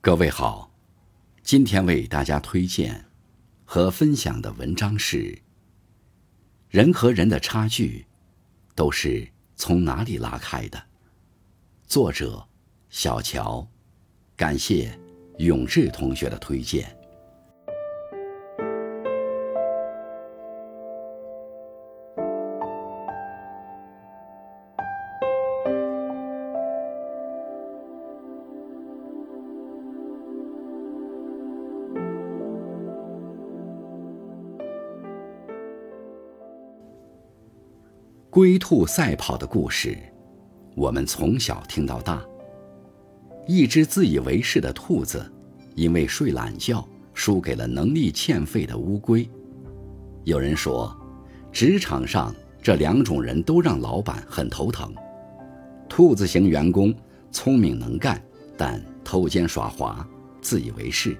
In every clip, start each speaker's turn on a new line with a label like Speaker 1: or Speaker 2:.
Speaker 1: 各位好，今天为大家推荐和分享的文章是：人和人的差距都是从哪里拉开的？作者小乔，感谢永志同学的推荐。龟兔赛跑的故事，我们从小听到大。一只自以为是的兔子，因为睡懒觉，输给了能力欠费的乌龟。有人说，职场上这两种人都让老板很头疼：兔子型员工聪明能干，但偷奸耍滑，自以为是；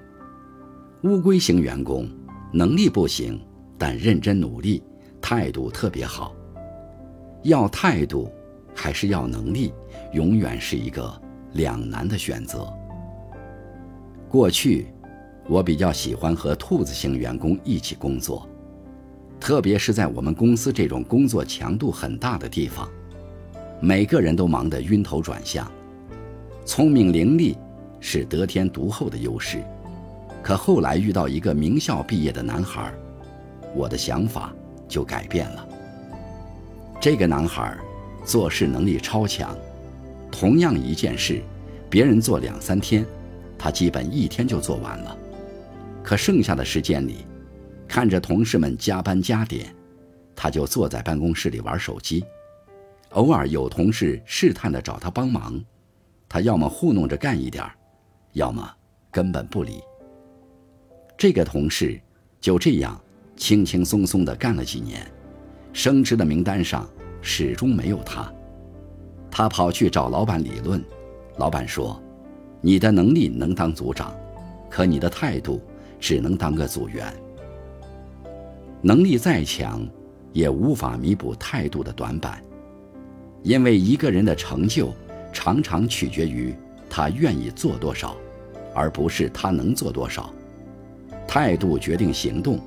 Speaker 1: 乌龟型员工能力不行，但认真努力，态度特别好。要态度，还是要能力，永远是一个两难的选择。过去，我比较喜欢和兔子型员工一起工作，特别是在我们公司这种工作强度很大的地方，每个人都忙得晕头转向。聪明伶俐是得天独厚的优势，可后来遇到一个名校毕业的男孩，我的想法就改变了。这个男孩做事能力超强，同样一件事，别人做两三天，他基本一天就做完了。可剩下的时间里，看着同事们加班加点，他就坐在办公室里玩手机。偶尔有同事试探的找他帮忙，他要么糊弄着干一点要么根本不理。这个同事就这样轻轻松松地干了几年。升职的名单上始终没有他，他跑去找老板理论，老板说：“你的能力能当组长，可你的态度只能当个组员。能力再强，也无法弥补态度的短板，因为一个人的成就常常取决于他愿意做多少，而不是他能做多少。态度决定行动，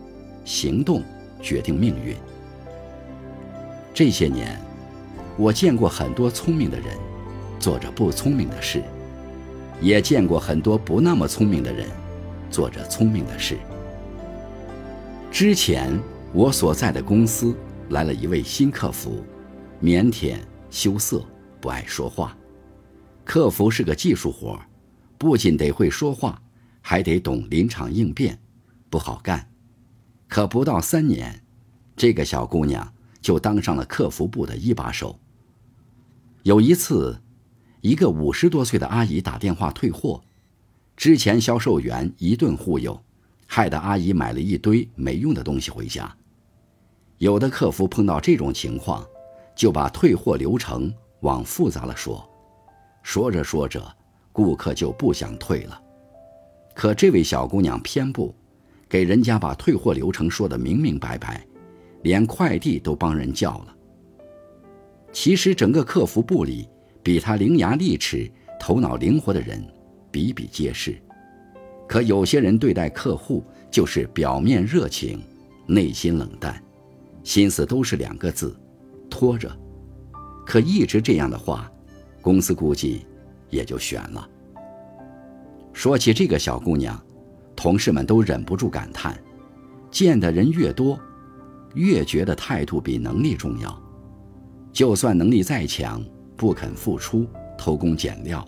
Speaker 1: 行动决定命运。”这些年，我见过很多聪明的人做着不聪明的事，也见过很多不那么聪明的人做着聪明的事。之前我所在的公司来了一位新客服，腼腆羞涩，不爱说话。客服是个技术活，不仅得会说话，还得懂临场应变，不好干。可不到三年，这个小姑娘。就当上了客服部的一把手。有一次，一个五十多岁的阿姨打电话退货，之前销售员一顿忽悠，害得阿姨买了一堆没用的东西回家。有的客服碰到这种情况，就把退货流程往复杂了说，说着说着，顾客就不想退了。可这位小姑娘偏不，给人家把退货流程说的明明白白。连快递都帮人叫了。其实整个客服部里，比他伶牙俐齿、头脑灵活的人比比皆是。可有些人对待客户就是表面热情，内心冷淡，心思都是两个字：拖着。可一直这样的话，公司估计也就悬了。说起这个小姑娘，同事们都忍不住感叹：见的人越多。越觉得态度比能力重要，就算能力再强，不肯付出、偷工减料，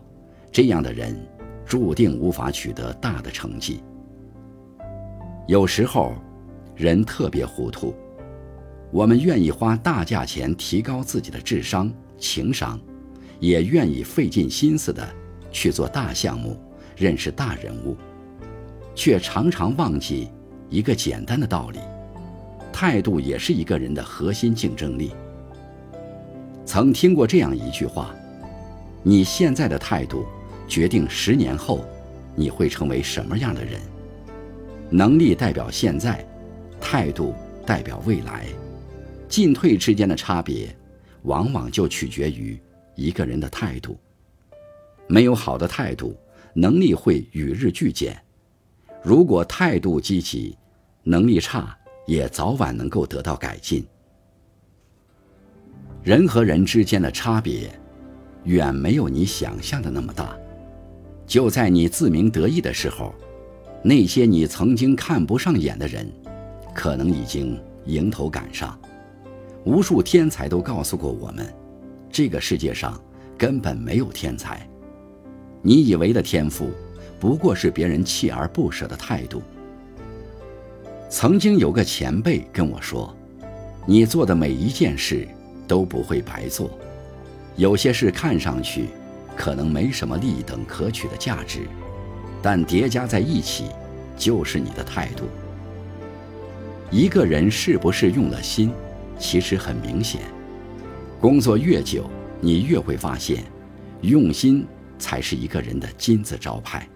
Speaker 1: 这样的人注定无法取得大的成绩。有时候，人特别糊涂，我们愿意花大价钱提高自己的智商、情商，也愿意费尽心思的去做大项目、认识大人物，却常常忘记一个简单的道理。态度也是一个人的核心竞争力。曾听过这样一句话：“你现在的态度，决定十年后你会成为什么样的人。”能力代表现在，态度代表未来。进退之间的差别，往往就取决于一个人的态度。没有好的态度，能力会与日俱减；如果态度积极，能力差也早晚能够得到改进。人和人之间的差别，远没有你想象的那么大。就在你自鸣得意的时候，那些你曾经看不上眼的人，可能已经迎头赶上。无数天才都告诉过我们，这个世界上根本没有天才。你以为的天赋，不过是别人锲而不舍的态度。曾经有个前辈跟我说：“你做的每一件事都不会白做，有些事看上去……”可能没什么利等可取的价值，但叠加在一起，就是你的态度。一个人是不是用了心，其实很明显。工作越久，你越会发现，用心才是一个人的金字招牌。